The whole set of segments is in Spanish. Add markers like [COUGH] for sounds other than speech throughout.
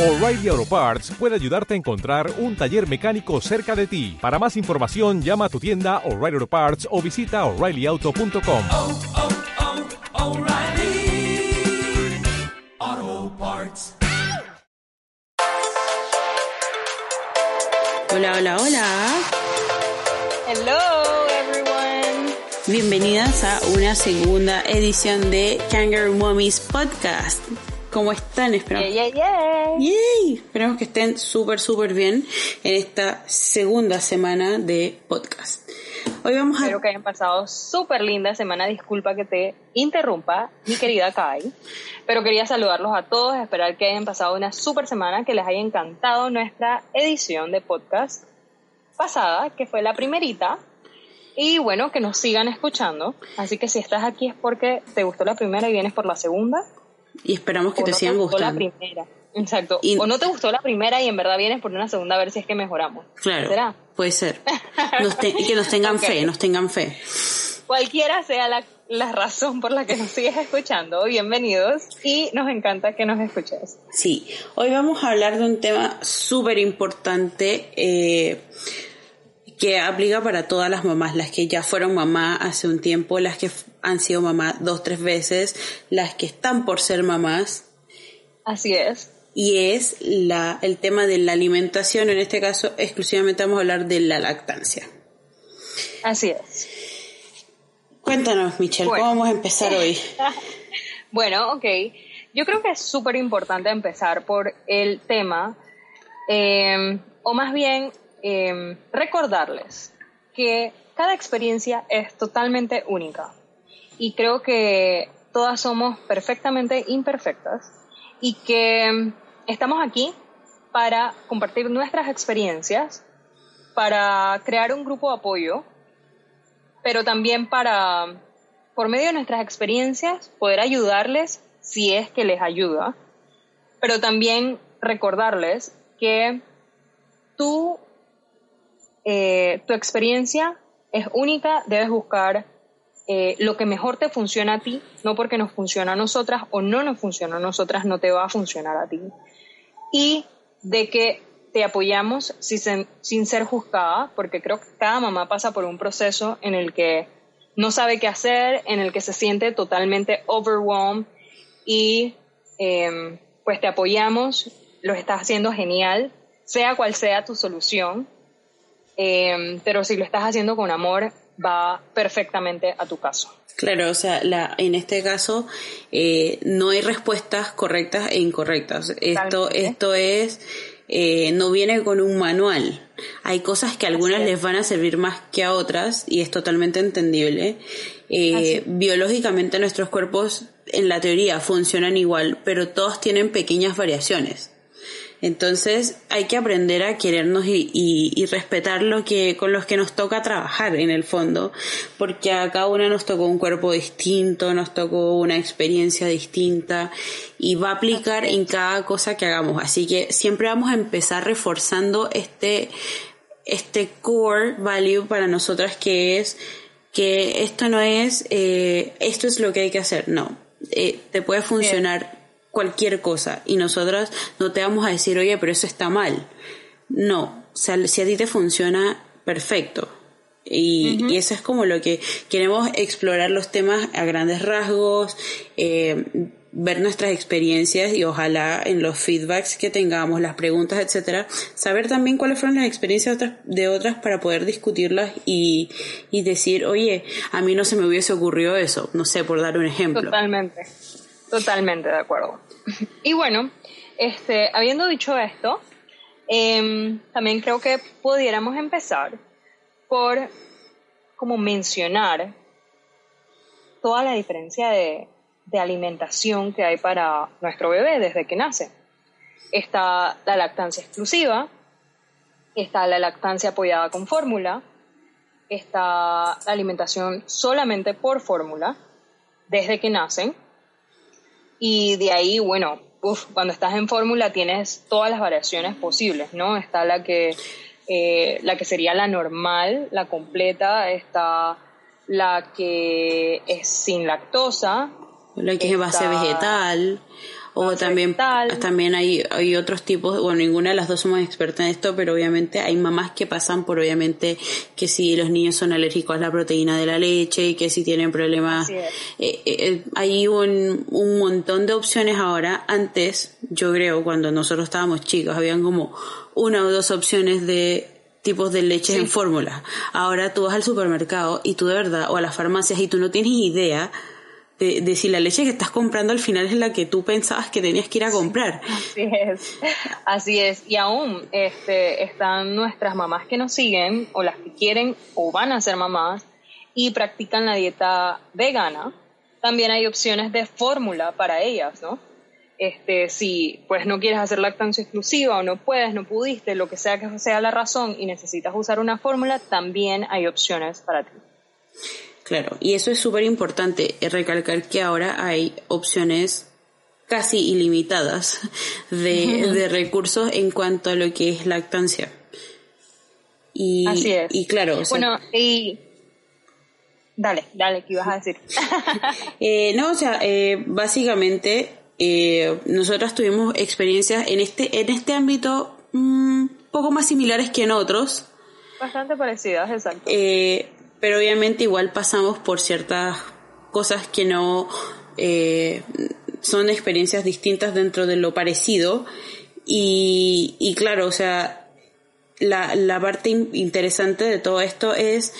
O'Reilly Auto Parts puede ayudarte a encontrar un taller mecánico cerca de ti. Para más información, llama a tu tienda O'Reilly Auto Parts o visita oreillyauto.com. oh, oh, Parts. Hola, hola, hola. Hello everyone. Bienvenidas a una segunda edición de Kangaroo Mommies Podcast. ¿Cómo están? Esperamos, Yeah, yeah, yeah. Yay. Esperamos que estén súper, súper bien en esta segunda semana de podcast. Hoy vamos a... Espero que hayan pasado súper linda semana. Disculpa que te interrumpa, mi querida Kai. Pero quería saludarlos a todos, esperar que hayan pasado una súper semana, que les haya encantado nuestra edición de podcast pasada, que fue la primerita. Y bueno, que nos sigan escuchando. Así que si estás aquí es porque te gustó la primera y vienes por la segunda. Y esperamos que o te no sigan gustó la gustando. primera. Exacto. Y- O no te gustó la primera y en verdad vienes por una segunda a ver si es que mejoramos. Claro, ¿Será? puede ser. [LAUGHS] Nos te- que nos tengan fe, nos tengan fe. Cualquiera sea la, la razón por la que nos sigues escuchando, bienvenidos y nos encanta que nos escuches. Sí, hoy vamos a hablar de un tema súper importante eh, que aplica para todas las mamás, las que ya fueron mamá hace un tiempo, las que han sido mamá dos, tres veces, las que están por ser mamás, Así es. y es la, el tema de la alimentación, en este caso exclusivamente vamos a hablar de la lactancia. Así es. Cuéntanos, Michelle, Bueno. ¿cómo vamos a empezar hoy? [LAUGHS] Bueno, ok. Yo creo que es súper importante empezar por el tema, eh, o más bien eh, recordarles que cada experiencia es totalmente única. Y creo que todas somos perfectamente imperfectas y que mm, estamos aquí para compartir nuestras experiencias, para crear un grupo de apoyo, pero también para, por medio de nuestras experiencias, poder ayudarles si es que les ayuda, pero también recordarles que tú, eh, tu experiencia es única, debes buscar eh, lo que mejor te funciona a ti, no porque nos funciona a nosotras o no nos funciona a nosotras, no te va a funcionar a ti. Y de que te apoyamos sin, ser juzgada, porque creo que cada mamá pasa por un proceso en el que no sabe qué hacer, en el que se siente totalmente overwhelmed y eh, pues te apoyamos, lo estás haciendo genial, sea cual sea tu solución, eh, pero si lo estás haciendo con amor, va perfectamente a tu caso. Claro, o sea, la, en este caso eh, no hay respuestas correctas e incorrectas. Esto, esto es, eh, no viene con un manual. Hay cosas que a algunas es. les van a servir más que a otras y es totalmente entendible. Eh, biológicamente nuestros cuerpos en la teoría funcionan igual, pero todos tienen pequeñas variaciones. Entonces hay que aprender a querernos y, y- y respetar lo que con los que nos toca trabajar en el fondo, porque a cada una nos tocó un cuerpo distinto, nos tocó una experiencia distinta y va a aplicar en cada cosa que hagamos. Así que siempre vamos a empezar reforzando este este core value para nosotras que es que esto no es eh, esto es lo que hay que hacer. No. Eh, te puede funcionar cualquier cosa y nosotras no te vamos a decir oye pero eso está mal no o sea si a ti te funciona perfecto. Y, y eso es como lo que queremos explorar los temas a grandes rasgos eh, ver nuestras experiencias y ojalá en los feedbacks que tengamos, las preguntas, etcétera, saber también cuáles fueron las experiencias de otras, de otras para poder discutirlas y, y decir, oye, a mí no se me hubiese ocurrido eso, no sé, por dar un ejemplo. Totalmente, totalmente de acuerdo. Y bueno, este, habiendo dicho esto, em, también creo que pudiéramos empezar por como mencionar toda la diferencia de, de alimentación que hay para nuestro bebé desde que nace. Está la lactancia exclusiva, está la lactancia apoyada con fórmula, está la alimentación solamente por fórmula desde que nacen. Y de ahí, bueno, uf, cuando estás en fórmula tienes todas las variaciones posibles, ¿no? Está la que, eh, la que sería la normal, la completa, está la que es sin lactosa, La que es base vegetal, O también, también hay, hay otros tipos, bueno, ninguna de las dos somos expertas en esto, pero obviamente hay mamás que pasan por, obviamente, que si los niños son alérgicos a la proteína de la leche y que si tienen problemas. Es. Eh, eh, hay un, un montón de opciones ahora. Antes, yo creo, cuando nosotros estábamos chicos, habían como una o dos opciones de tipos de leches en fórmula. Ahora tú vas al supermercado y tú de verdad, o a las farmacias y tú no tienes idea de, de si la leche que estás comprando al final es la que tú pensabas que tenías que ir a comprar. Así es, así es. Y aún este, están nuestras mamás que nos siguen, o las que quieren o van a ser mamás, y practican la dieta vegana. También hay opciones de fórmula para ellas, ¿no? Este, si pues no quieres hacer lactancia exclusiva o no puedes, no pudiste, lo que sea que sea la razón y necesitas usar una fórmula, también hay opciones para ti. Claro, y eso es súper importante, eh, recalcar que ahora hay opciones casi ilimitadas [LAUGHS] de, de recursos en cuanto a lo que es lactancia. Y, Así es. y claro, o sea, Bueno, y... Dale, dale, ¿qué ibas a decir? [LAUGHS] eh, no, o sea, eh, básicamente eh, nosotras tuvimos experiencias en este, en este ámbito un poco más similares que en otros, Bastante parecidas, exacto. Eh, pero obviamente igual pasamos por ciertas cosas que no eh, son experiencias distintas dentro de lo parecido. Y, y claro, o sea, la, la parte in- interesante de todo esto es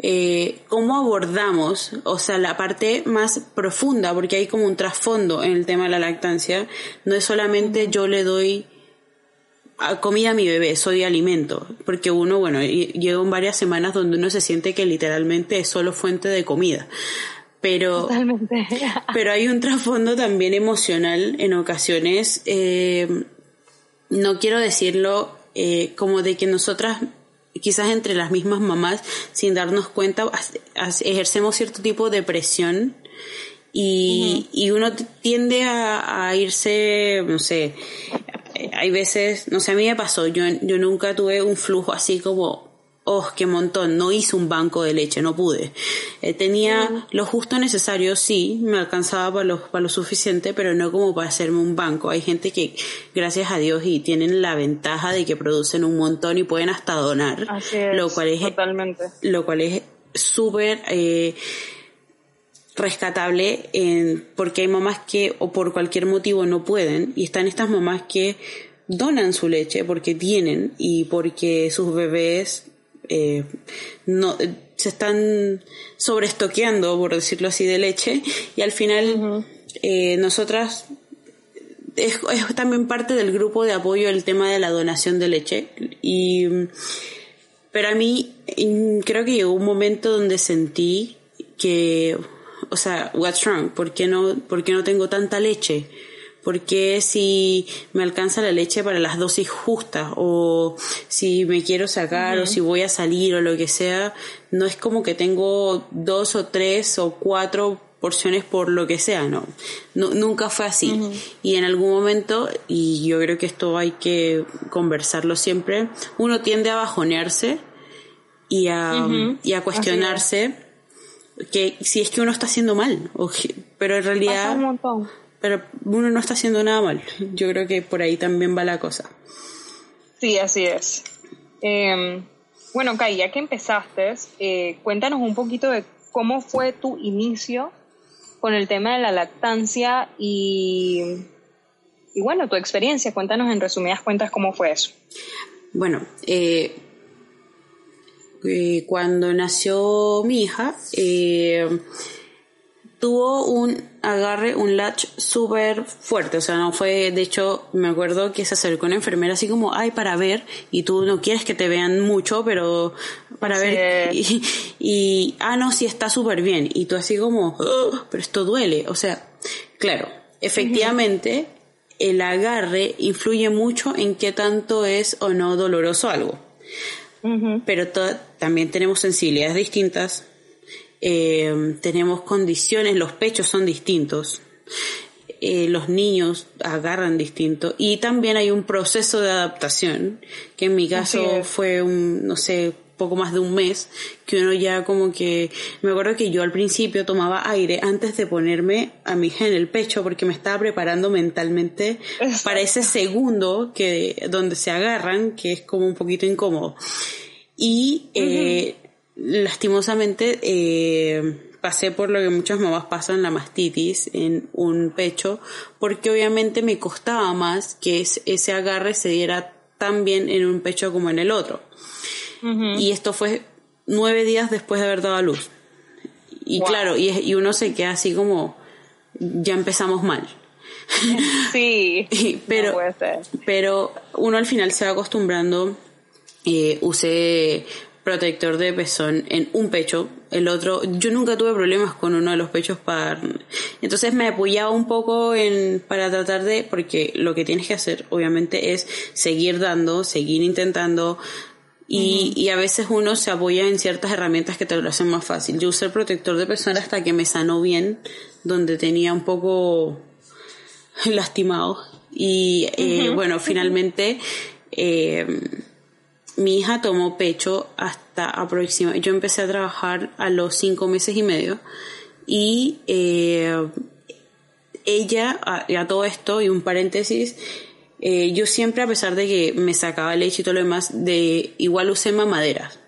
eh, cómo abordamos, o sea, la parte más profunda, porque hay como un trasfondo en el tema de la lactancia, no es solamente yo le doy comida a mi bebé, soy alimento, porque uno, bueno, y- llevan varias semanas donde uno se siente que literalmente es solo fuente de comida. Pero, Totalmente. [LAUGHS] pero hay un trasfondo también emocional en ocasiones, eh, no quiero decirlo eh, como de que nosotras, quizás entre las mismas mamás, sin darnos cuenta, ejercemos cierto tipo de presión y, y uno tiende a, a irse, no sé, hay veces, no sé, a mí me pasó, yo, yo nunca tuve un flujo así como, oh, qué montón, no hice un banco de leche, no pude. Eh, tenía lo justo necesario, sí, me alcanzaba para lo, para lo suficiente, pero no como para hacerme un banco. Hay gente que, gracias a Dios, y tienen la ventaja de que producen un montón y pueden hasta donar, Así es, lo cual es totalmente. lo cual es súper eh, rescatable en, porque hay mamás que o por cualquier motivo no pueden y están estas mamás que donan su leche porque tienen y porque sus bebés eh, no se están sobreestoqueando por decirlo así de leche y al final eh, nosotras es, es también parte del grupo de apoyo el tema de la donación de leche y pero a mí creo que llegó un momento donde sentí que, o sea, what's wrong? ¿Por qué no, por qué no tengo tanta leche? ¿Por qué si me alcanza la leche para las dosis justas? O si me quiero sacar, o si voy a salir, o lo que sea, no es como que tengo dos o tres o cuatro porciones por lo que sea, no. Nu- nunca fue así. Y en algún momento, y yo creo que esto hay que conversarlo siempre, uno tiende a bajonearse y a, y a cuestionarse que si es que uno está haciendo mal, o que- pero en realidad. Pero uno no está haciendo nada mal. Yo creo que por ahí también va la cosa. Sí, así es. Eh, bueno, Kai, ya que empezaste, eh, cuéntanos un poquito de cómo fue tu inicio con el tema de la lactancia y, y bueno, tu experiencia. Cuéntanos en resumidas cuentas cómo fue eso. Bueno, eh, eh, cuando nació mi hija, eh, tuvo un agarre, un latch súper fuerte, o sea, no fue, de hecho, me acuerdo que se acercó una enfermera así como, ay, para ver, y tú no quieres que te vean mucho, pero para ver, y, y, ah, no, sí está súper bien, y tú así como, "Ugh, pero esto duele, o sea, claro, efectivamente, el agarre influye mucho en qué tanto es o no doloroso algo. Pero también tenemos sensibilidades distintas, eh, tenemos condiciones, los pechos son distintos, eh, los niños agarran distinto y también hay un proceso de adaptación que en mi caso fue un, no sé, poco más de un mes, que uno ya como que, me acuerdo que yo al principio tomaba aire antes de ponerme a mi hija en el pecho porque me estaba preparando mentalmente para ese segundo que, donde se agarran, que es como un poquito incómodo. Y eh, lastimosamente eh, pasé por lo que muchas mamás pasan, la mastitis en un pecho, porque obviamente me costaba más que ese agarre se diera tan bien en un pecho como en el otro. Y esto fue nueve días después de haber dado a luz. Y claro, y, y, uno se queda así como, ya empezamos mal. [LAUGHS] Sí, pero, pero uno al final se va acostumbrando. Eh, usé protector de pezón en un pecho, el otro, yo nunca tuve problemas con uno de los pechos para, entonces me apoyaba un poco en, para tratar de, porque lo que tienes que hacer obviamente es seguir dando, seguir intentando, y, y, a veces uno se apoya en ciertas herramientas que te lo hacen más fácil. Yo usé el protector de pezón hasta que me sanó bien, donde tenía un poco lastimado. Y eh, bueno, finalmente eh, mi hija tomó pecho hasta aproximadamente, yo empecé a trabajar a los cinco meses y medio y eh, ella, a, todo esto y un paréntesis, eh, yo siempre a pesar de que me sacaba leche y todo lo demás, de igual usé mamaderas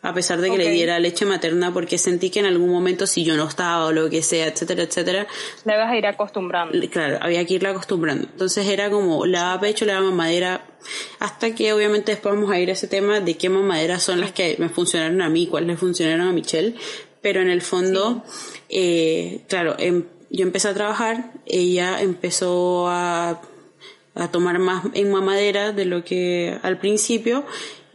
a pesar de que le diera leche materna porque sentí que en algún momento si yo no estaba o lo que sea, etcétera, etcétera. Le vas a ir acostumbrando. Claro, había que irla acostumbrando. Entonces era como le daba pecho, le daba mamadera, hasta que obviamente después vamos a ir a ese tema de qué mamaderas son las que me funcionaron a mí, cuáles le funcionaron a Michelle, pero en el fondo, eh, claro, em, yo empecé a trabajar, ella empezó a a tomar más en mamadera de lo que al principio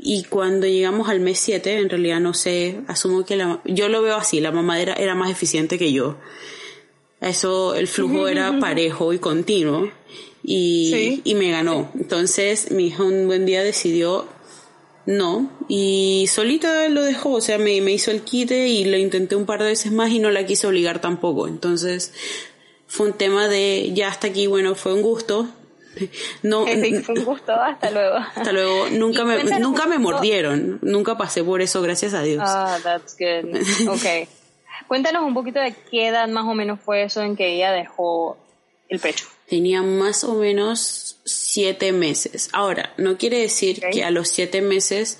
y cuando llegamos al mes 7, en realidad no sé, asumo que la, yo lo veo así, la mamadera era más eficiente que yo. Eso, el flujo era parejo y continuo y, y me ganó. Entonces mi hija un buen día decidió no y solita lo dejó, o sea, me, me hizo el quite y lo intenté un par de veces más y no la quise obligar tampoco. Entonces fue un tema de ya hasta aquí, bueno, fue un gusto, [LAUGHS] no, fue un gusto, hasta luego. [LAUGHS] Hasta luego. Nunca me, nunca me mordieron, nunca pasé por eso, gracias a Dios. Ah, that's good. [LAUGHS] Okay. Cuéntanos un poquito de qué edad más o menos fue eso en que ella dejó el pecho. Tenía más o menos siete meses. Ahora, no quiere decir que a los siete meses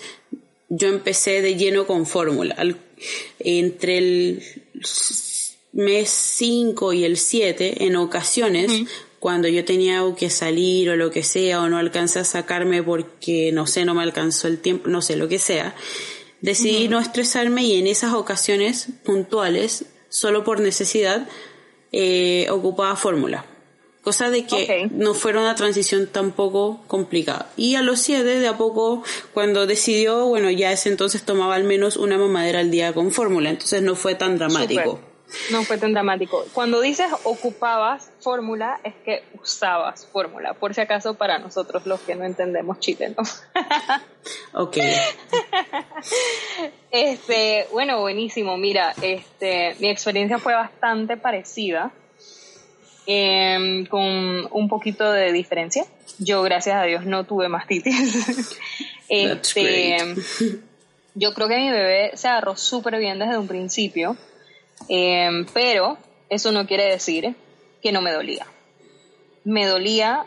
yo empecé de lleno con fórmula. Entre el mes 5 y el 7, en ocasiones, cuando yo tenía que salir o lo que sea, o no alcancé a sacarme porque, no sé, no me alcanzó el tiempo, no sé, lo que sea, decidí no estresarme y en esas ocasiones puntuales, solo por necesidad, eh, ocupaba fórmula. Cosa de que no fuera una transición tampoco complicada. Y a los siete, de a poco, cuando decidió, bueno, ya ese entonces tomaba al menos una mamadera al día con fórmula, entonces no fue tan dramático. No fue tan dramático. Cuando dices ocupabas fórmula, es que usabas fórmula, por si acaso para nosotros los que no entendemos chile, ¿no? [LAUGHS] ok. [LAUGHS] este, bueno, buenísimo. Mira, este, mi experiencia fue bastante parecida, em, con un poquito de diferencia. Yo, gracias a Dios, no tuve mastitis. [LAUGHS] este, yo creo que mi bebé se agarró súper bien desde un principio Em, pero eso no quiere decir que no me dolía. Me dolía,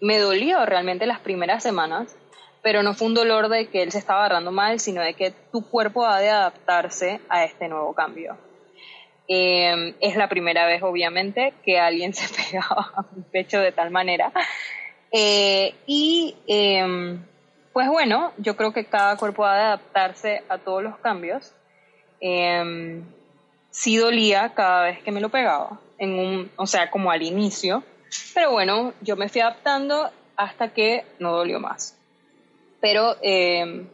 me dolió realmente las primeras semanas, pero no fue un dolor de que él se estaba agarrando mal, sino de que tu cuerpo ha de adaptarse a este nuevo cambio. Em, es la primera vez, obviamente, que alguien [LAUGHS] se pegaba a mi pecho de tal manera. Eh, y em, pues bueno, yo creo que cada cuerpo ha de adaptarse a todos los cambios sí dolía cada vez que me lo pegaba, en un, o sea, como al inicio, pero bueno, yo me fui adaptando hasta que no dolió más. Pero eh,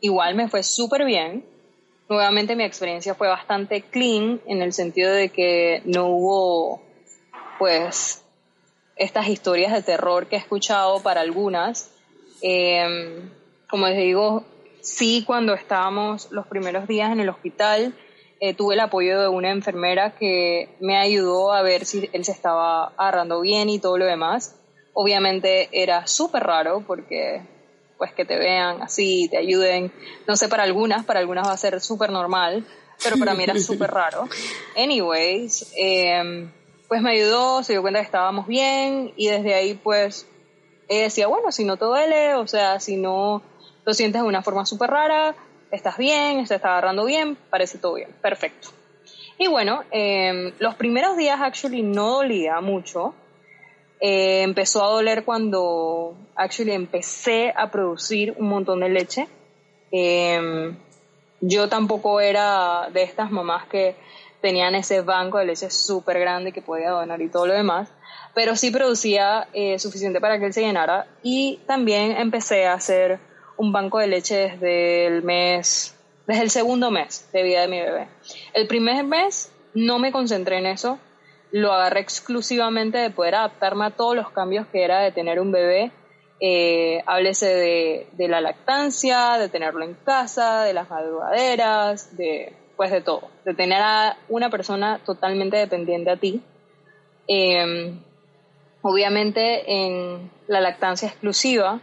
igual me fue súper bien. Nuevamente mi experiencia fue bastante clean en el sentido de que no hubo, pues, estas historias de terror que he escuchado para algunas. Eh, como les digo, sí, cuando estábamos los primeros días en el hospital, eh, tuve el apoyo de una enfermera que me ayudó a ver si él se estaba agarrando bien y todo lo demás. Obviamente era súper raro porque pues que te vean así, te ayuden. No sé, para algunas, para algunas va a ser súper normal, pero para mí era [LAUGHS] súper raro. Anyways, eh, pues me ayudó, se dio cuenta que estábamos bien y desde ahí pues ella decía, bueno, si no te duele, o sea, si no lo sientes de una forma súper rara, estás bien, se está agarrando bien, parece todo bien, perfecto. Y bueno, eh, los primeros días actually no dolía mucho. Eh, empezó a doler cuando actually empecé a producir un montón de leche. Eh, yo tampoco era de estas mamás que tenían ese banco de leche súper grande que podía donar y todo lo demás, pero sí producía eh, suficiente para que él se llenara y también empecé a hacer un banco de leche desde el mes, desde el segundo mes de vida de mi bebé. El primer mes no me concentré en eso, lo agarré exclusivamente de poder adaptarme a todos los cambios que era de tener un bebé, eh, háblese de, de la lactancia, de tenerlo en casa, de las madrugaderas, de pues de todo, de tener a una persona totalmente dependiente a ti. Eh, obviamente en la lactancia exclusiva,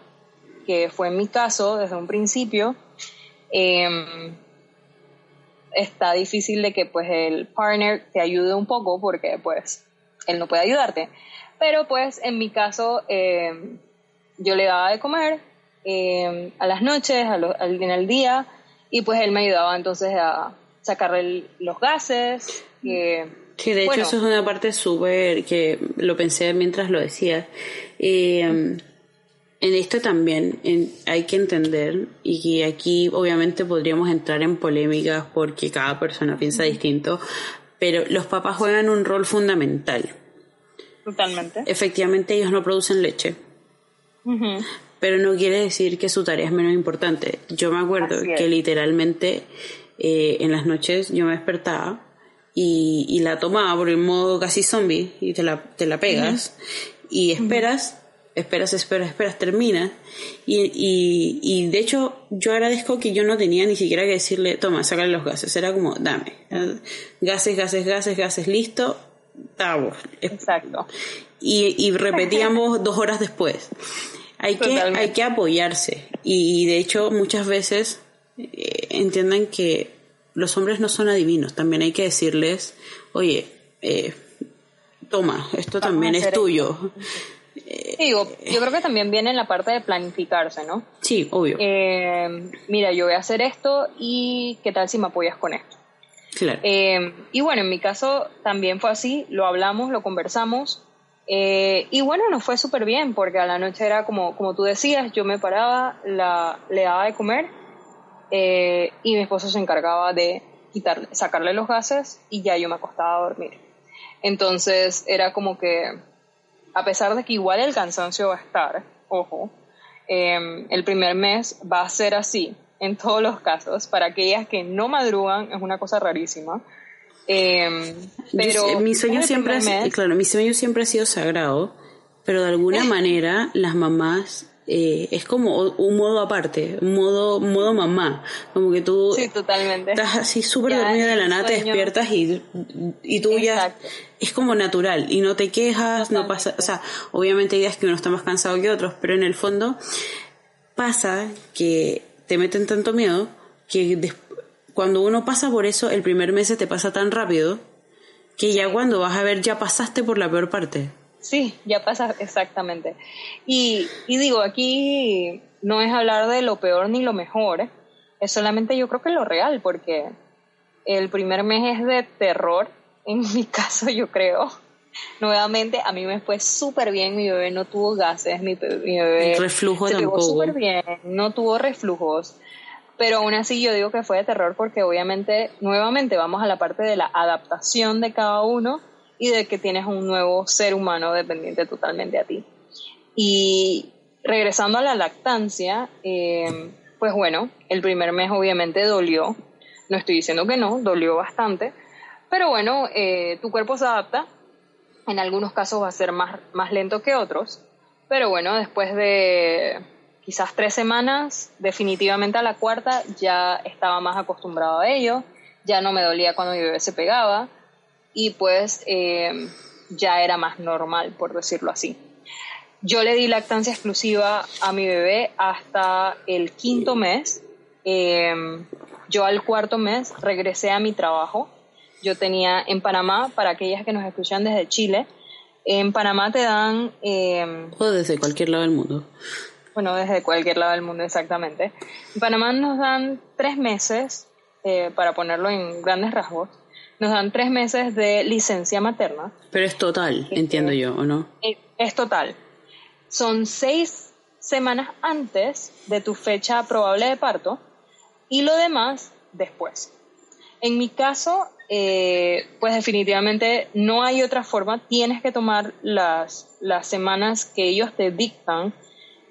que fue mi caso desde un principio, eh, está difícil de que pues el partner te ayude un poco porque pues él no puede ayudarte. Pero pues en mi caso eh, yo le daba de comer eh, a las noches, al, en el día, y pues él me ayudaba entonces a sacarle los gases. que de hecho eso es una parte súper que lo pensé mientras lo decía. Eh, en esto también hay que entender, y que aquí obviamente podríamos entrar en polémicas porque cada persona piensa distinto, pero los papás juegan un rol fundamental. Totalmente. Efectivamente ellos no producen leche. Pero no quiere decir que su tarea es menos importante. Yo me acuerdo que literalmente eh, en las noches yo me despertaba y, la tomaba por el modo casi zombie y te la, te la pegas y esperas, esperas, esperas, esperas, termina y, y, de hecho yo agradezco que yo no tenía ni siquiera que decirle, toma, sácale los gases, era como, dame, gases, gases, gases, gases, listo, estamos. Exacto. Y, y repetíamos [LAUGHS] dos horas después. Hay que, hay que apoyarse y de hecho muchas veces eh, entiendan que los hombres no son adivinos, también hay que decirles, oye, eh, toma, esto también es tuyo. Digo, yo creo que también viene en la parte de planificarse, ¿no? Sí, obvio. Eh, mira, yo voy a hacer esto y qué tal si me apoyas con esto. Claro. y bueno, en mi caso también fue así, lo hablamos, lo conversamos. y bueno, nos fue súper bien porque a la noche era como, como tú decías, yo me paraba, la, le daba de comer eh, y mi esposo se encargaba de quitar, sacarle los gases y ya yo me acostaba a dormir. Entonces era como que, a pesar de que igual el cansancio va a estar, ojo, em, el primer mes va a ser así en todos los casos. Para aquellas que no madrugan es una cosa rarísima. Em, pero mi sueño siempre claro, mi sueño siempre ha sido sagrado, pero de alguna [LAUGHS] manera las mamás eh, es como un modo aparte, un modo, modo mamá, como que tú sí, totalmente. estás así súper dormida de la nada, te despiertas y, y tú ya es como natural y no te quejas, no pasa, o sea, obviamente hay días que uno está más cansado que otros, pero en el fondo pasa que te meten tanto miedo que cuando uno pasa por eso, el primer mes se te pasa tan rápido que ya cuando vas a ver ya pasaste por la peor parte. Sí, ya pasa exactamente. Y, y digo, aquí no es hablar de lo peor ni lo mejor, es solamente yo creo que lo real, porque el primer mes es de terror, en mi [LAUGHS] caso yo creo. Nuevamente, a mí me fue súper bien, mi bebé no tuvo gases, mi, mi bebé reflujo se súper bien, no tuvo reflujos, pero aún así yo digo que fue de terror porque obviamente, nuevamente vamos a la parte de la adaptación de cada uno y de que tienes un nuevo ser humano dependiente totalmente a ti. Y regresando a la lactancia, eh, pues bueno, el primer mes obviamente dolió, no estoy diciendo que no, dolió bastante, pero bueno, eh, tu cuerpo se adapta, en algunos casos va a ser más, más lento que otros, pero bueno, después de quizás tres semanas, definitivamente a la cuarta ya estaba más acostumbrado a ello, ya no me dolía cuando mi bebé se pegaba, y pues eh, ya era más normal, por decirlo así. Yo le di lactancia exclusiva a mi bebé hasta el quinto mes. Em, yo al cuarto mes regresé a mi trabajo. Yo tenía en Panamá, para aquellas que nos escuchan desde Chile, en Panamá te dan... em, O desde cualquier lado del mundo. bueno, desde cualquier lado del mundo exactamente. En Panamá nos dan tres meses, eh, para ponerlo en grandes rasgos, nos dan tres meses de licencia materna. Pero es total, entiendo yo, ¿o no? Eh, Es total. Son seis semanas antes de tu fecha probable de parto y lo demás después. En mi caso, eh, pues definitivamente no hay otra forma. Tienes que tomar las, las semanas que ellos te dictan.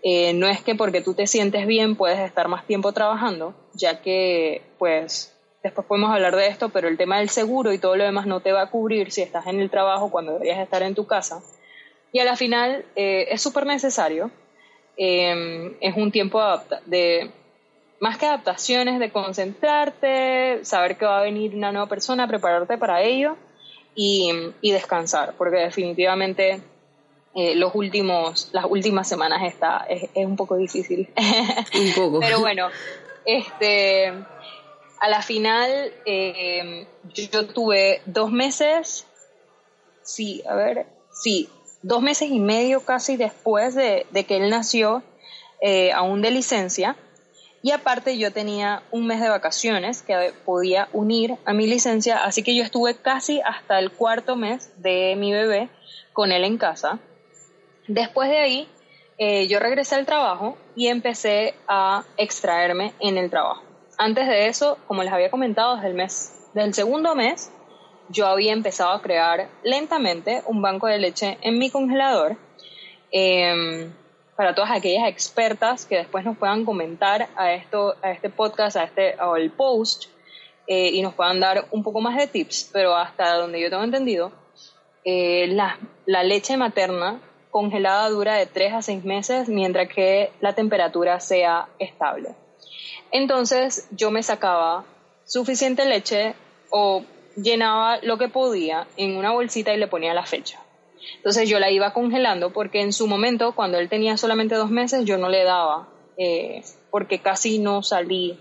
Eh, no es que porque tú te sientes bien puedes estar más tiempo trabajando, ya que pues después podemos hablar de esto, pero el tema del seguro y todo lo demás no te va a cubrir si estás en el trabajo cuando deberías estar en tu casa. Y a la final eh, es súper necesario. Eh, es un tiempo de más que adaptaciones, de concentrarte, saber que va a venir una nueva persona, prepararte para ello y, y descansar, porque definitivamente eh, los últimos, las últimas semanas está, es, es un poco difícil. Un poco. [LAUGHS] Pero bueno, este, a la final eh, yo, tuve dos meses, sí, a ver, sí, dos meses y medio casi después de, de que él nació, eh, aún de licencia. Y aparte yo tenía un mes de vacaciones que podía unir a mi licencia, así que yo estuve casi hasta el cuarto mes de mi bebé con él en casa. Después de ahí, eh, yo regresé al trabajo y empecé a extraerme en el trabajo. Antes de eso, como les había comentado, desde el mes, desde segundo mes, yo había empezado a crear lentamente un banco de leche en mi congelador. Em, para todas aquellas expertas que después nos puedan comentar a esto, a este podcast, a este, el post, eh, y nos puedan dar un poco más de tips, pero hasta donde yo tengo entendido, eh, la, la leche materna congelada dura de 3 a 6 meses, mientras que la temperatura sea estable. Entonces yo me sacaba suficiente leche o llenaba lo que podía en una bolsita y le ponía la fecha. Entonces yo la iba congelando porque en su momento, cuando él tenía solamente dos meses, yo no le daba, eh, porque casi no salí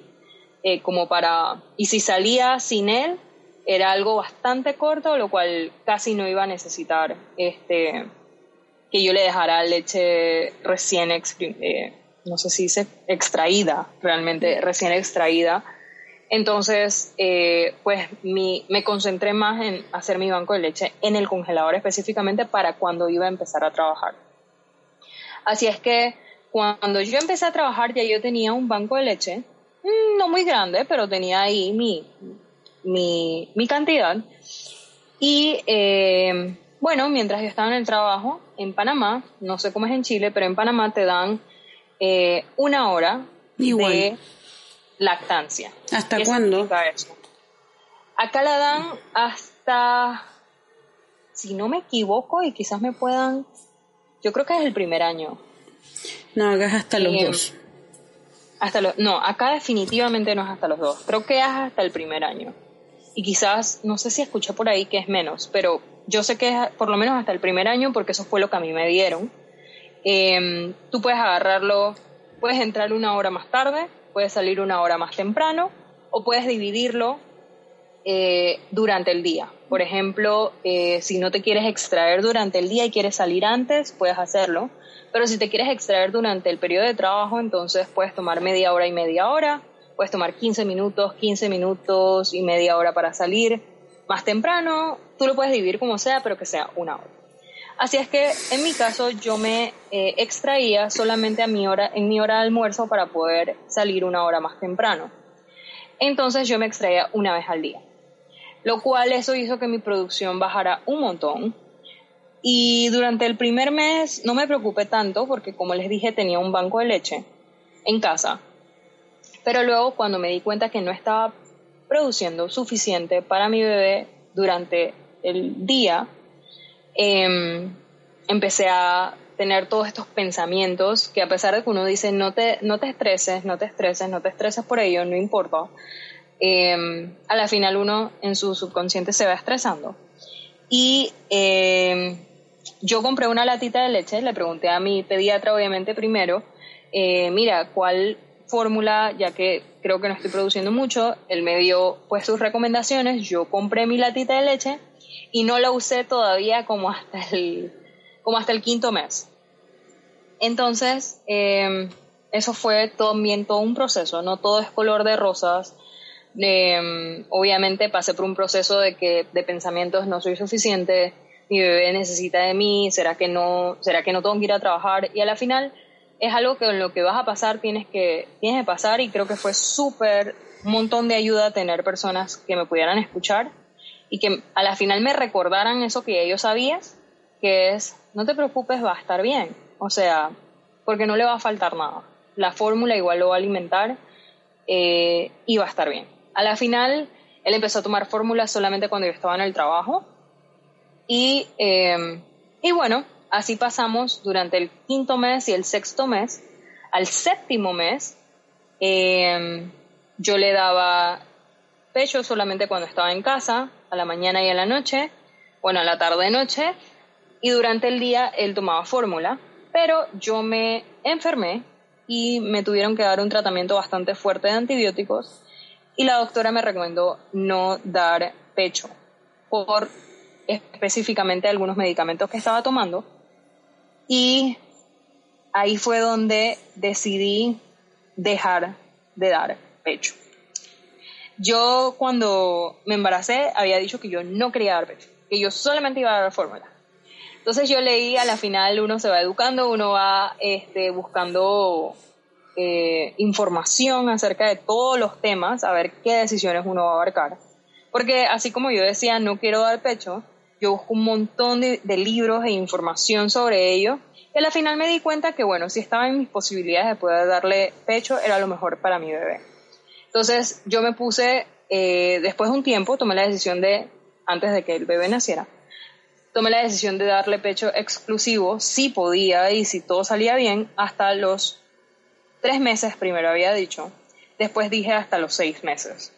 eh, como para... Y si salía sin él, era algo bastante corto, lo cual casi no iba a necesitar este, que yo le dejara leche recién, exprim- eh, no sé si dice extraída, realmente recién extraída. Entonces, eh, pues mi, me concentré más en hacer mi banco de leche en el congelador específicamente para cuando iba a empezar a trabajar. Así es que cuando yo empecé a trabajar ya yo tenía un banco de leche, mm, no muy grande, pero tenía ahí mi, mi, mi cantidad. Y eh, bueno, mientras yo estaba en el trabajo en Panamá, no sé cómo es en Chile, pero en Panamá te dan eh, una hora Igual. de lactancia. ¿Hasta ¿Qué cuándo? eso? Acá la dan hasta, si no me equivoco, y quizás me puedan, yo creo que es el primer año. No, acá es hasta los Eh, dos. Hasta los, no, acá definitivamente no es hasta los dos. Creo que es hasta el primer año. Y quizás, no sé si escuché por ahí que es menos, pero yo sé que es por lo menos hasta el primer año porque eso fue lo que a mí me dieron. Em, tú puedes agarrarlo, puedes entrar una hora más tarde, puedes salir una hora más temprano o puedes dividirlo eh, durante el día. Por ejemplo, eh, si no te quieres extraer durante el día y quieres salir antes, puedes hacerlo. Pero si te quieres extraer durante el periodo de trabajo, entonces puedes tomar media hora y media hora, puedes tomar 15 minutos, 15 minutos y media hora para salir más temprano. Tú lo puedes dividir como sea, pero que sea una hora. Así es que en mi caso yo me eh, extraía solamente a mi hora, en mi hora de almuerzo para poder salir una hora más temprano. Entonces yo me extraía una vez al día, lo cual eso hizo que mi producción bajara un montón. Y durante el primer mes no me preocupé tanto porque como les dije tenía un banco de leche en casa. Pero luego cuando me di cuenta que no estaba produciendo suficiente para mi bebé durante el día, em, empecé a tener todos estos pensamientos que a pesar de que uno dice no te, no te estreses, no te estreses, no te estreses por ello, no importa, em, a la final uno en su subconsciente se va estresando. Y em, yo compré una latita de leche, le pregunté a mi pediatra obviamente primero, eh, mira, ¿cuál fórmula, ya que creo que no estoy produciendo mucho, él me dio pues sus recomendaciones, yo compré mi latita de leche y no la usé todavía como hasta el, como hasta el quinto mes. Entonces, eh, eso fue también todo un proceso, no todo es color de rosas. Eh, obviamente pasé por un proceso de que de pensamientos no soy suficiente, mi bebé necesita de mí, será que no, será que no tengo que ir a trabajar y a la final es algo que en lo que vas a pasar tienes que tienes que pasar y creo que fue súper un montón de ayuda tener personas que me pudieran escuchar y que a la final me recordaran eso que ellos sabías, que es no te preocupes, va a estar bien, o sea, porque no le va a faltar nada la fórmula igual lo va a alimentar eh, y va a estar bien. A la final, él empezó a tomar fórmulas solamente cuando yo estaba en el trabajo. Y, eh, y bueno, así pasamos durante el quinto mes y el sexto mes. Al séptimo mes, eh, yo le daba pecho solamente cuando estaba en casa, a la mañana y a la noche, bueno, a la tarde-noche, y durante el día él tomaba fórmula, pero yo me enfermé y me tuvieron que dar un tratamiento bastante fuerte de antibióticos y la doctora me recomendó no dar pecho por específicamente algunos medicamentos que estaba tomando y ahí fue donde decidí dejar de dar pecho. Yo cuando me embaracé había dicho que yo no quería dar pecho, que yo solamente iba a dar fórmula. Entonces yo leí, a la final uno se va educando, uno va este, buscando eh, información acerca de todos los temas, a ver qué decisiones uno va a abarcar. Porque así como yo decía, no quiero dar pecho, yo busco un montón de, libros e información sobre ello. Y a la final me di cuenta que, bueno, si estaba en mis posibilidades de poder darle pecho, era lo mejor para mi bebé. Entonces yo me puse, eh, después de un tiempo, tomé la decisión de, antes de que el bebé naciera, tomé la decisión de darle pecho exclusivo, si podía y si todo salía bien, hasta los tres meses primero había dicho, después dije hasta los seis meses.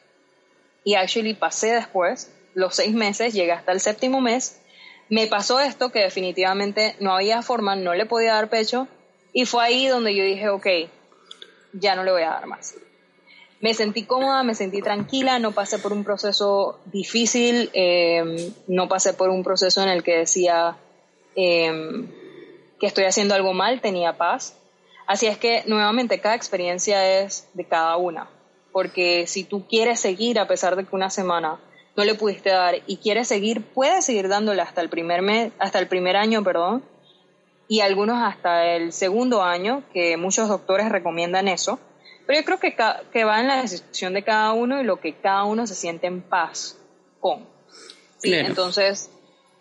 Y actually pasé después, los seis meses, llegué hasta el séptimo mes, me pasó esto que definitivamente no había forma, no le podía dar pecho, y fue ahí donde yo dije, ok, ya no le voy a dar más me sentí cómoda, me sentí tranquila, no pasé por un proceso difícil, em, no pasé por un proceso en el que decía em, que estoy haciendo algo mal, tenía paz. Así es que nuevamente cada experiencia es de cada una, porque si tú quieres seguir a pesar de que una semana no le pudiste dar y quieres seguir, puedes seguir dándole hasta el primer mes, hasta el primer año, perdón, y algunos hasta el segundo año, que muchos doctores recomiendan eso pero yo creo que, que va en la decisión de cada uno y lo que cada uno se siente en paz con. Sí, entonces,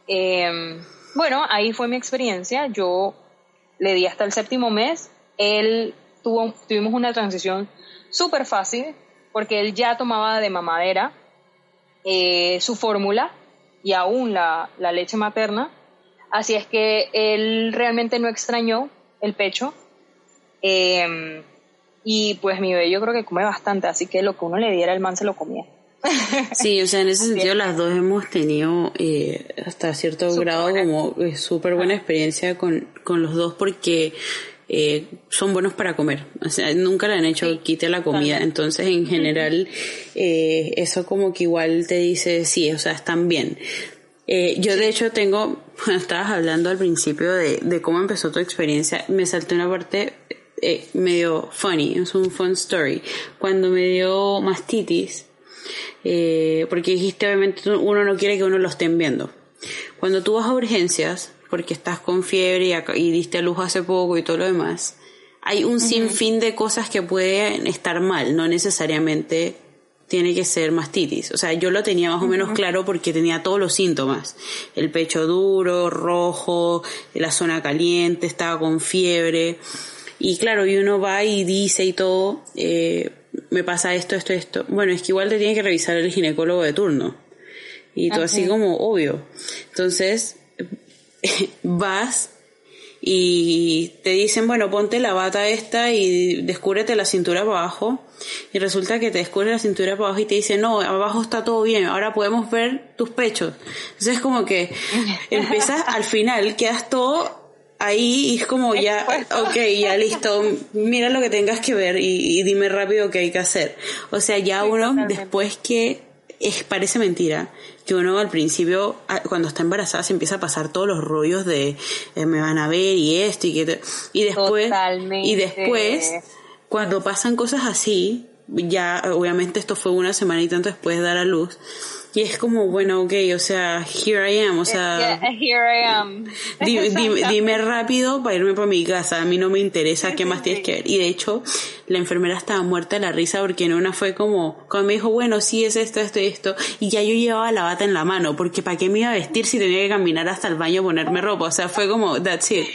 em, bueno, ahí fue mi experiencia. Yo le di hasta el séptimo mes. Él tuvo, tuvimos una transición súper fácil porque él ya tomaba de mamadera eh, su fórmula y aún la, la leche materna. Así es que él realmente no extrañó el pecho. Eh, y pues mi bebé yo creo que come bastante, así que lo que uno le diera, el man se lo comía. [LAUGHS] Sí, o sea, en ese sentido las dos hemos tenido eh, hasta cierto grado como eh, súper buena experiencia con, con los dos porque eh, son buenos para comer. O sea, nunca le han hecho quite la comida. Entonces, en general, eh, eso como que igual te dice, sí, o sea, están bien. Eh, yo de hecho tengo, bueno, [LAUGHS] estabas hablando al principio de, de cómo empezó tu experiencia, me salté una parte eh, medio funny, es un fun story. Cuando me dio mastitis, eh, porque dijiste obviamente uno no quiere que uno lo estén viendo. Cuando tú vas a urgencias, porque estás con fiebre y, diste a luz hace poco y todo lo demás, hay un sinfín de cosas que pueden estar mal, no necesariamente tiene que ser mastitis. O sea, yo lo tenía más o menos claro porque tenía todos los síntomas. El pecho duro, rojo, la zona caliente, estaba con fiebre. Y claro, y uno va y dice y todo, eh, me pasa esto, esto, esto. Bueno, es que igual te tiene que revisar el ginecólogo de turno. Y todo así como obvio. Entonces, [LAUGHS] vas y te dicen, bueno, ponte la bata esta y descúbrete la cintura para abajo. Y resulta que te descubre la cintura para abajo y te dice, no, abajo está todo bien, ahora podemos ver tus pechos. Entonces es como que [LAUGHS] empiezas al final, quedas todo ahí es como ya, ok, ya listo, mira lo que tengas que ver y, y dime rápido qué hay que hacer. O sea, ya uno después que es, parece mentira que uno al principio, a- cuando está embarazada, se empieza a pasar todos los rollos de eh, me van a ver y esto y que y después Totalmente. y después cuando pasan cosas así, ya obviamente esto fue una semana y tanto después de dar a luz y es como bueno, ok, o sea, here I am, o sea, Yeah, here I am. Dime, [LAUGHS] dime, dime rápido para irme para mi casa. A mí no me interesa qué más tienes que ver. Y de hecho, la enfermera estaba muerta de la risa porque en una fue como, cuando me dijo, bueno, sí es esto, esto y esto. Y ya yo llevaba la bata en la mano porque ¿para qué me iba a vestir si tenía que caminar hasta el baño a ponerme ropa? O sea, fue como, that's it.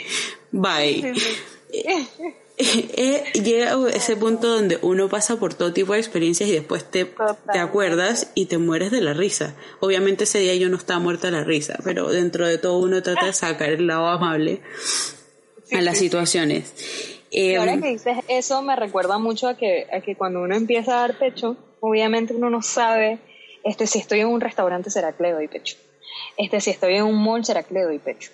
Bye. [LAUGHS] [LAUGHS] [LAUGHS] Eh, llega a ese punto donde uno pasa por todo tipo de experiencias y después te, te acuerdas y te mueres de la risa. Obviamente ese día yo no estaba muerta de la risa, pero dentro de todo uno trata de sacar el lado amable a las situaciones. Eh, ahora que dices eso me recuerda mucho a que, a que cuando uno empieza a dar pecho, obviamente uno no sabe, este, si estoy en un restaurante será que le doy pecho. Este, si estoy en un mall será que le doy pecho.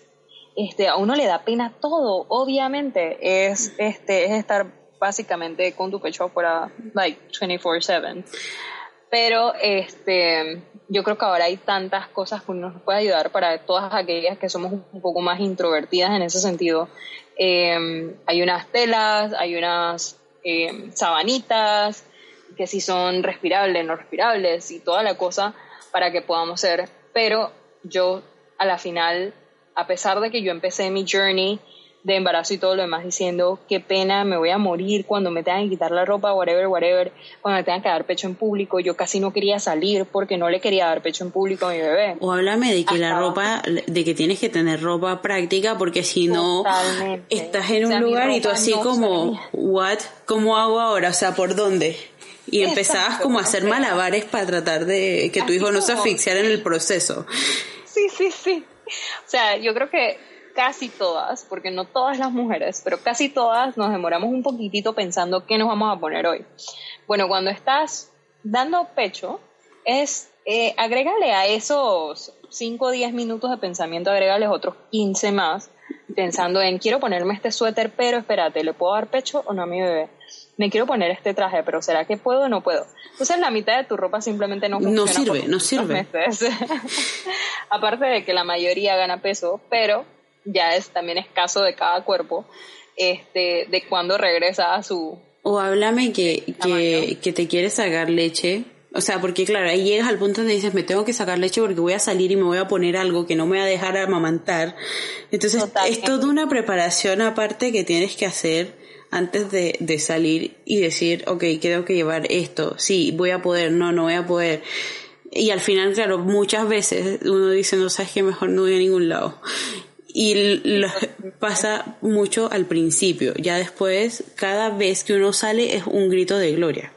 Este, a uno le da pena todo, obviamente, es, este, es estar básicamente con tu pecho afuera, like, 24/7. Pero este, yo creo que ahora hay tantas cosas que uno nos puede ayudar para todas aquellas que somos un poco más introvertidas en ese sentido. Eh, hay unas telas, hay unas eh, sabanitas, que si son respirables, no respirables y toda la cosa para que podamos ser. Pero yo a la final, a pesar de que yo empecé mi journey de embarazo y todo lo demás diciendo qué pena, me voy a morir cuando me tengan que quitar la ropa, whatever, whatever, cuando me tengan que dar pecho en público, yo casi no quería salir porque no le quería dar pecho en público a mi bebé. o háblame de que la ropa, de que tienes que tener ropa práctica porque si no Totalmente. estás en O un sea, lugar y tú así no como, what, ¿cómo hago ahora? O sea, ¿por dónde? Y empezabas Exacto, como a hacer malabares para tratar de que tu hijo no se asfixiara en el proceso. Sí, sí, sí. [LAUGHS] O sea, yo creo que casi todas, porque no todas las mujeres, pero casi todas nos demoramos un poquitito pensando qué nos vamos a poner hoy. Bueno, cuando estás dando pecho, es eh, agrégale a esos 5 o 10 minutos de pensamiento, agrégales otros 15 más, pensando en quiero ponerme este suéter, pero espérate, ¿le puedo dar pecho o no a mi bebé? Me quiero poner este traje, pero ¿será que puedo o no puedo? Entonces la mitad de tu ropa simplemente no No funciona. sirve, por no sirve. [LAUGHS] Aparte de que la mayoría gana peso, pero ya es también es caso de cada cuerpo, este, de cuando regresa a su O háblame que, que, que te quieres sacar leche. O sea, porque claro, ahí llegas al punto donde dices, me tengo que sacar leche porque voy a salir y me voy a poner algo que no me va a dejar amamantar. Entonces, Totalmente. es toda una preparación aparte que tienes que hacer antes de, de salir y decir, ok, tengo que llevar esto. Sí, voy a poder, no, no voy a poder. Y al final, claro, muchas veces uno dice, no sabes que mejor no voy a ningún lado. Y lo- pasa mucho al principio. Ya después, cada vez que uno sale es un grito de gloria.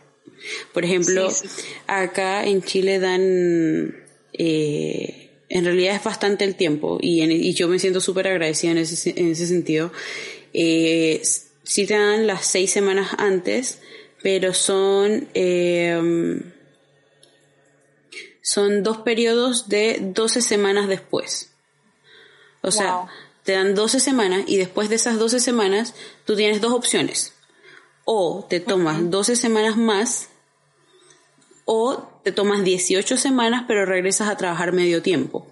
Por ejemplo, Sí, sí, sí. acá en Chile dan, eh, en realidad es bastante el tiempo y, en- y yo me siento súper agradecida en ese, en ese sentido. Eh, sí te dan las seis semanas antes, pero son, eh, son dos periodos de 12 semanas después. O sea, te dan 12 semanas y después de esas 12 semanas tú tienes dos opciones. O te tomas 12 semanas más o te tomas 18 semanas pero regresas a trabajar medio tiempo.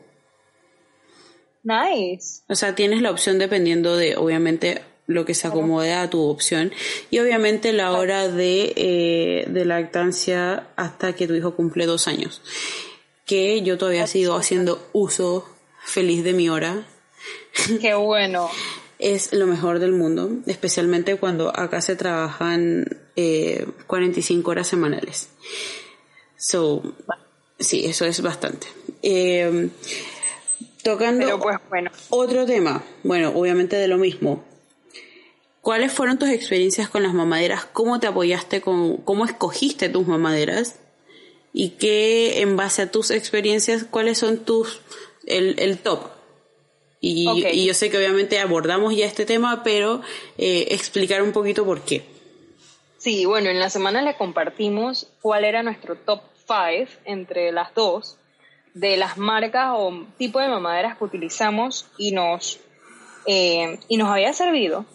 Nice. O sea, tienes la opción dependiendo de, obviamente, lo que se acomode a tu opción. Y obviamente la hora de, eh, de lactancia hasta que tu hijo cumple dos años. Que yo todavía sigo haciendo uso feliz de mi hora. [LAUGHS] Qué bueno. Es lo mejor del mundo, especialmente cuando acá se trabajan eh, 45 horas semanales. So, sí, eso es bastante. Eh, tocando Pero pues bueno. otro tema, bueno, obviamente de lo mismo. ¿Cuáles fueron tus experiencias con las mamaderas? ¿Cómo te apoyaste con, cómo escogiste tus mamaderas? Y qué, en base a tus experiencias, cuáles son tus, el, el top? Y, y yo sé que obviamente abordamos ya este tema, pero eh, explicar un poquito por qué. Sí, bueno, en la semana le compartimos cuál era nuestro top 5 entre las dos de las marcas o tipo de mamaderas que utilizamos y nos, eh, y nos había servido.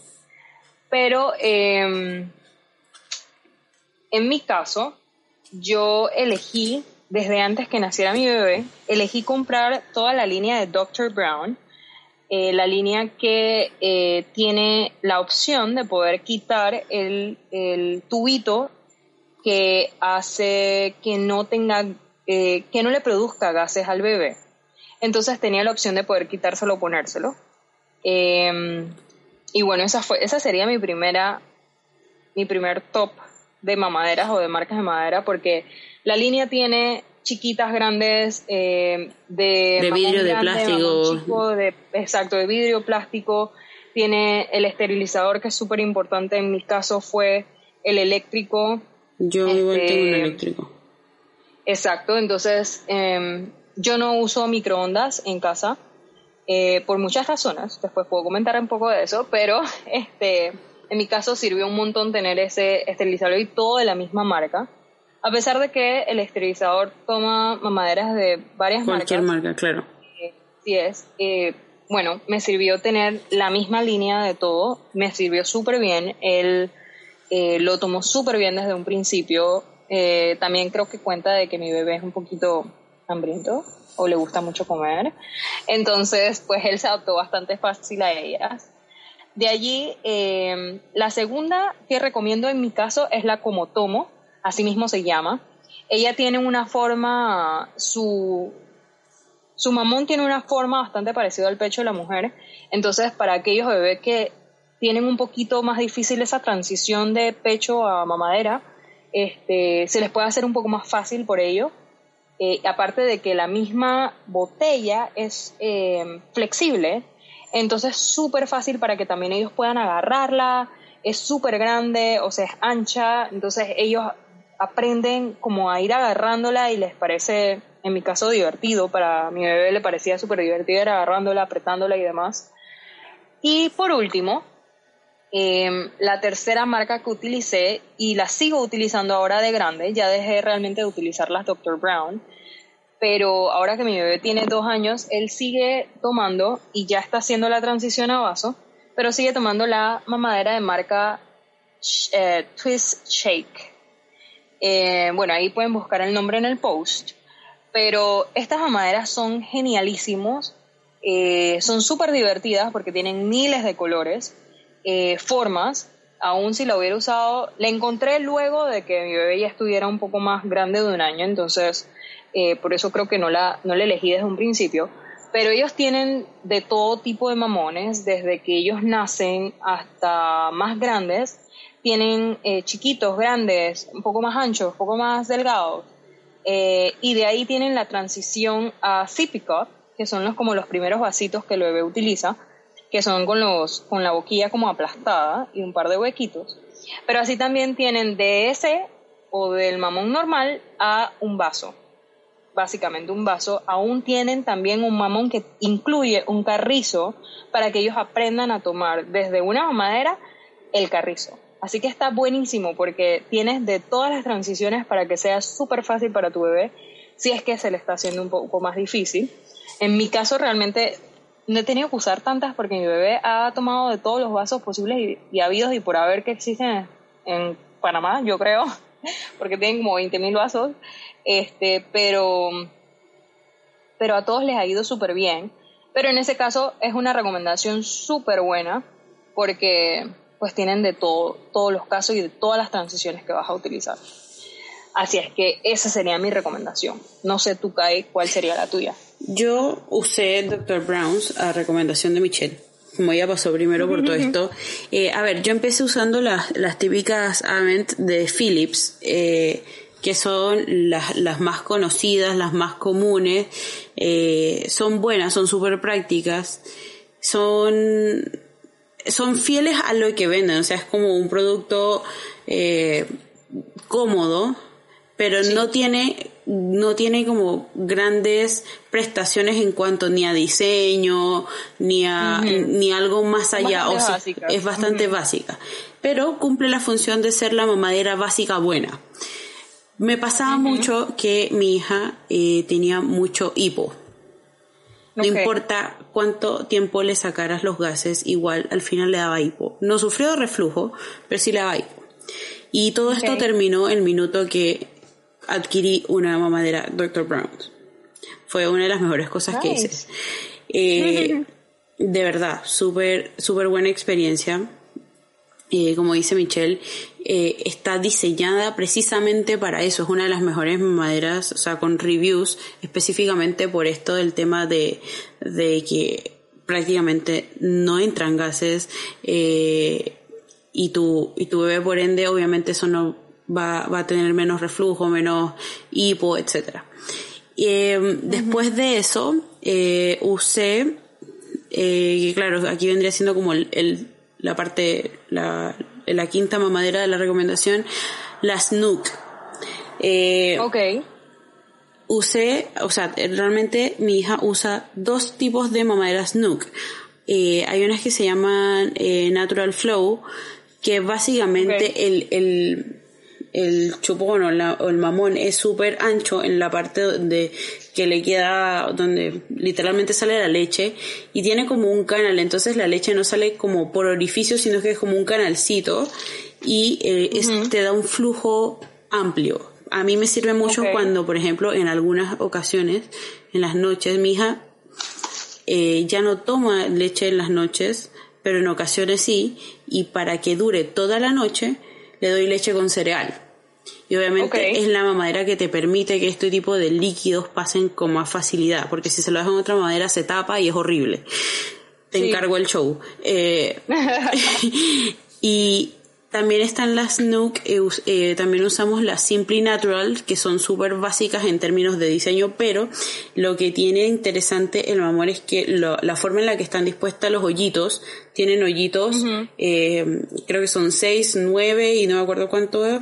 Pero eh, en mi caso, yo elegí, desde antes que naciera mi bebé, elegí comprar toda la línea de Dr. Brown, eh, la línea que eh, tiene la opción de poder quitar el, el tubito que hace que no tenga, eh, que no le produzca gases al bebé. Entonces tenía la opción de poder quitárselo o ponérselo. Eh, y bueno, esa fue, esa sería mi primera, mi primer top de mamaderas o de marcas de madera, porque la línea tiene chiquitas, grandes, eh, de, vidrio, de plástico. chico, de, exacto, de vidrio, plástico. Tiene el esterilizador, que es súper importante. En mi caso fue el eléctrico. Yo igual Este, tengo un eléctrico. Exacto, entonces em, yo no uso microondas en casa eh, por muchas razones. Después puedo comentar un poco de eso, pero [LAUGHS] este, en mi caso sirvió un montón tener ese esterilizador y todo de la misma marca. A pesar de que el esterilizador toma mamaderas de varias Cualquier marcas. marca, claro. Eh, sí es. Eh, bueno, me sirvió tener la misma línea de todo, me sirvió súper bien, él eh, lo tomó súper bien desde un principio, Eh, también creo que cuenta de que mi bebé es un poquito hambriento o le gusta mucho comer, entonces pues él se adaptó bastante fácil a ellas. De allí, eh, la segunda que recomiendo en mi caso es la Comotomo, así mismo se llama. Ella tiene una forma, su, su mamón tiene una forma bastante parecida al pecho de la mujer. Entonces, para aquellos bebés que tienen un poquito más difícil esa transición de pecho a mamadera, este, se les puede hacer un poco más fácil por ello. Eh, aparte de que la misma botella es eh, flexible, entonces súper fácil para que también ellos puedan agarrarla, es súper grande, o sea, es ancha, entonces ellos aprenden como a ir agarrándola y les parece, en mi caso, divertido, para mi bebé le parecía súper divertido ir agarrándola, apretándola y demás. Y por último, eh, la tercera marca que utilicé y la sigo utilizando ahora de grande, ya dejé realmente de utilizar las Dr. Brown, pero ahora que mi bebé tiene dos años, él sigue tomando y ya está haciendo la transición a vaso, pero sigue tomando la mamadera de marca eh, Twist Shake. Eh, bueno, ahí pueden buscar el nombre en el post, pero estas mamaderas son genialísimos, eh, son súper divertidas porque tienen miles de colores, formas, aún si la hubiera usado, la encontré luego de que mi bebé ya estuviera un poco más grande de un año, entonces eh, por eso creo que no la, no la elegí desde un principio. Pero ellos tienen de todo tipo de mamones, desde que ellos nacen hasta más grandes. Tienen eh, chiquitos, grandes, un poco más anchos, un poco más delgados. Eh, y de ahí tienen la transición a cup, que son los, como los primeros vasitos que el bebé utiliza, que son con, los, con la boquilla como aplastada y un par de huequitos. Pero así también tienen de ese o del mamón normal a un vaso básicamente un vaso, aún tienen también un mamón que incluye un carrizo para que ellos aprendan a tomar desde una mamadera el carrizo. Así que está buenísimo porque tienes de todas las transiciones para que sea súper fácil para tu bebé si es que se le está haciendo un poco más difícil. En mi caso realmente no he tenido que usar tantas porque mi bebé ha tomado de todos los vasos posibles y, y habidos y por haber que existen en Panamá, yo creo, [LAUGHS] porque tienen como 20.000 vasos, este, pero, pero a todos les ha ido súper bien. Pero en ese caso es una recomendación súper buena porque pues tienen de todo, todos los casos y de todas las transiciones que vas a utilizar. Así es que esa sería mi recomendación. No sé tú, Kai, cuál sería la tuya. Yo usé Dr. Brown's a recomendación de Michelle. Como ella pasó primero por todo esto. Eh, a ver, yo empecé usando las, las típicas Avent de Philips, eh, que son las, las más conocidas, las más comunes. Eh, son buenas, son súper prácticas. Son, son fieles a lo que venden. O sea, es como un producto eh, cómodo, pero no tiene no tiene como grandes prestaciones en cuanto ni a diseño, ni a ni algo más allá, Bastante o sea, básica. es bastante básica, pero cumple la función de ser la mamadera básica buena. Me pasaba mucho que mi hija eh, tenía mucho hipo. No importa cuánto tiempo le sacaras los gases, igual al final le daba hipo. No sufrió de reflujo, pero sí le daba hipo. Y todo esto terminó el minuto que adquirí una mamadera Dr. Brown. Fue una de las mejores cosas que hice. Eh, [LAUGHS] de verdad, súper, súper buena experiencia. Eh, como dice Michelle, eh, está diseñada precisamente para eso. Es una de las mejores maderas, o sea, con reviews específicamente por esto del tema de, de que prácticamente no entran gases eh, y tu, y tu bebé por ende obviamente eso no va, va a tener menos reflujo, menos hipo, etcétera. Eh, Después de eso, usé, que claro, aquí vendría siendo como el, el- la parte, la, la quinta mamadera de la recomendación, la Snook. Eh, Ok. usé, o sea, realmente mi hija usa dos tipos de mamaderas Nook. Eh, hay unas que se llaman eh, Natural Flow, que básicamente el, el, el chupón o, la- o el mamón es súper ancho en la parte donde que le queda, donde literalmente sale la leche y tiene como un canal, entonces la leche no sale como por orificio, sino que es como un canalcito y eh, es- te da un flujo amplio. A mí me sirve mucho cuando, por ejemplo, en algunas ocasiones, en las noches, mi hija eh, ya no toma leche en las noches, pero en ocasiones sí, y para que dure toda la noche, le doy leche con cereal. Y obviamente es la mamadera que te permite que este tipo de líquidos pasen con más facilidad, porque si se lo dejan en otra mamadera se tapa y es horrible. Te Sí. encargo el show. Eh, [LAUGHS] [LAUGHS] y también están las Nook, eh, eh, también usamos las Simply Natural, que son súper básicas en términos de diseño, pero lo que tiene interesante el mamón es que lo- la forma en la que están dispuestas los hoyitos, tienen hoyitos, eh, creo que son 6, 9 y no me acuerdo cuánto es,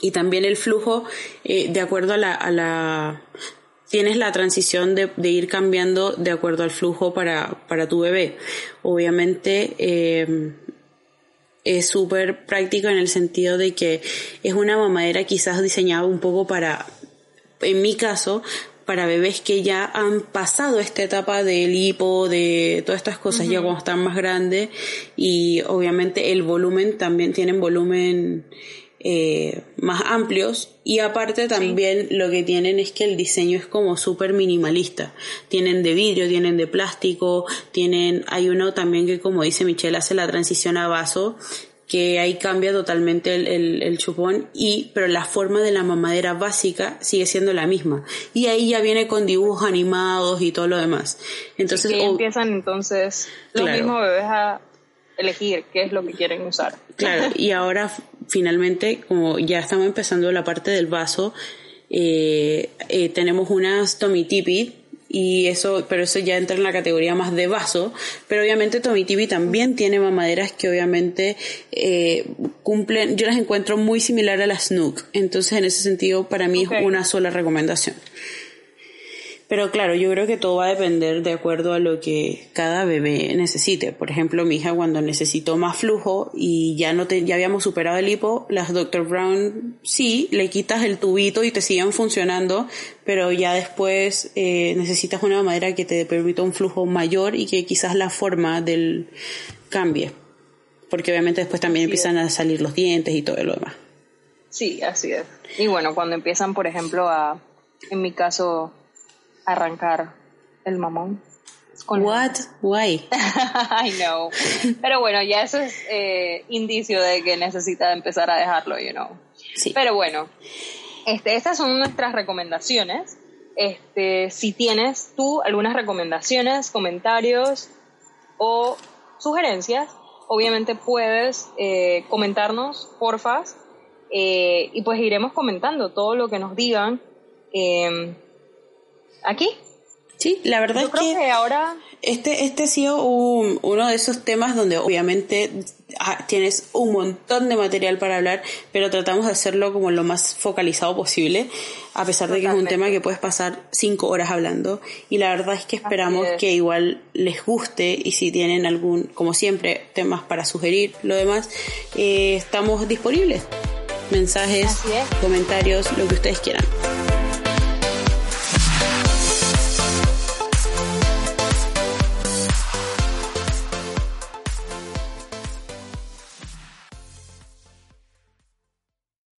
y también el flujo eh, de acuerdo a la, a la tienes la transición de, de ir cambiando de acuerdo al flujo para, para tu bebé. Obviamente eh, es súper práctico en el sentido de que es una mamadera quizás diseñada un poco para en mi caso para bebés que ya han pasado esta etapa del hipo, de todas estas cosas ya cuando están más grandes y obviamente el volumen también tienen volumen eh, más amplios y aparte también lo que tienen es que el diseño es como súper minimalista. Tienen de vidrio, tienen de plástico, tienen, hay uno también que como dice Michelle hace la transición a vaso que ahí cambia totalmente el, el, el chupón y pero la forma de la mamadera básica sigue siendo la misma y ahí ya viene con dibujos animados y todo lo demás entonces que ob- empiezan entonces los Claro. mismos bebés a elegir qué es lo que quieren usar. Claro, y ahora finalmente, como ya estamos empezando la parte del vaso, eh, eh, tenemos unas Tommy Tipi y eso, pero eso ya entra en la categoría más de vaso, pero obviamente Tommy Tipi también tiene mamaderas que obviamente eh, cumplen, yo las encuentro muy similar a las Snook, entonces en ese sentido para mí es una sola recomendación. Pero claro, yo creo que todo va a depender de acuerdo a lo que cada bebé necesite. Por ejemplo, mi hija cuando necesitó más flujo y ya no te, ya habíamos superado el hipo, las Dr. Brown sí, le quitas el tubito y te siguen funcionando, pero ya después eh, necesitas una madera que te permita un flujo mayor y que quizás la forma del cambie. Porque obviamente después también empiezan a salir los dientes y todo lo demás. Sí, así es. Y bueno, cuando empiezan, por ejemplo, a, en mi caso, arrancar el mamón. Con What? Why? [LAUGHS] I know. Pero bueno, ya eso es eh, indicio de que necesita empezar a dejarlo, you know. Sí. Pero bueno, este, estas son nuestras recomendaciones. Este, si tienes tú algunas recomendaciones, comentarios o sugerencias, obviamente puedes eh, comentarnos, porfas, eh, y pues iremos comentando todo lo que nos digan eh, aquí. Sí, la verdad Yo es creo que ahora Este, este ha sido un- uno de esos temas donde obviamente ah, tienes un montón de material para hablar, pero tratamos de hacerlo como lo más focalizado posible, a pesar de que es un tema que puedes pasar cinco horas hablando. Y la verdad es que esperamos que igual les guste y si tienen algún, como siempre, temas para sugerir, lo demás, eh, estamos disponibles. Mensajes, comentarios, lo que ustedes quieran.